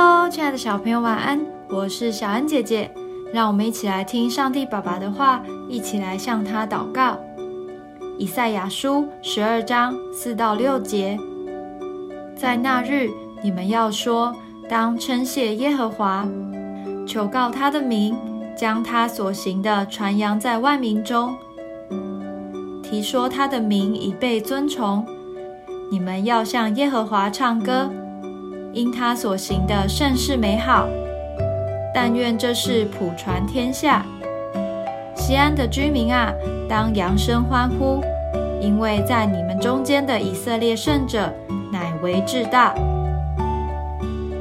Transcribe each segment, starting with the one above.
Hello，亲爱的小朋友，晚安！我是小恩姐姐，让我们一起来听上帝爸爸的话，一起来向他祷告。以赛亚书十二章四到六节，在那日，你们要说：当称谢耶和华，求告他的名，将他所行的传扬在万民中，提说他的名已被尊崇。你们要向耶和华唱歌。因他所行的甚是美好，但愿这事普传天下。西安的居民啊，当扬声欢呼，因为在你们中间的以色列圣者乃为至大。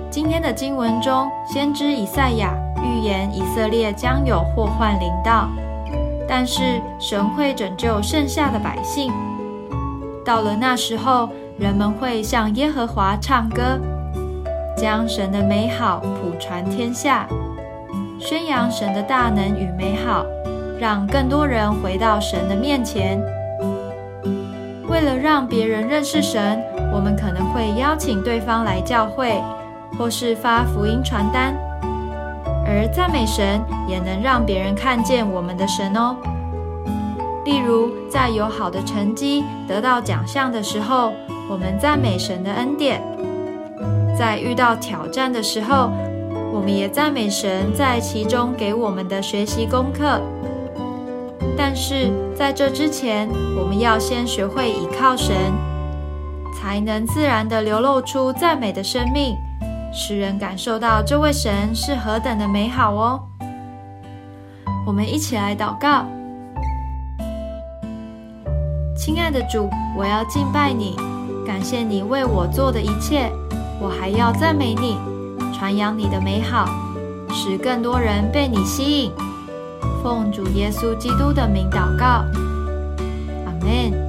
今天的经文中，先知以赛亚预言以色列将有祸患临到，但是神会拯救剩下的百姓。到了那时候，人们会向耶和华唱歌。将神的美好普传天下，宣扬神的大能与美好，让更多人回到神的面前。为了让别人认识神，我们可能会邀请对方来教会，或是发福音传单。而赞美神也能让别人看见我们的神哦。例如，在有好的成绩、得到奖项的时候，我们赞美神的恩典。在遇到挑战的时候，我们也赞美神在其中给我们的学习功课。但是在这之前，我们要先学会倚靠神，才能自然地流露出赞美的生命，使人感受到这位神是何等的美好哦。我们一起来祷告：亲爱的主，我要敬拜你，感谢你为我做的一切。我还要赞美你，传扬你的美好，使更多人被你吸引。奉主耶稣基督的名祷告，阿门。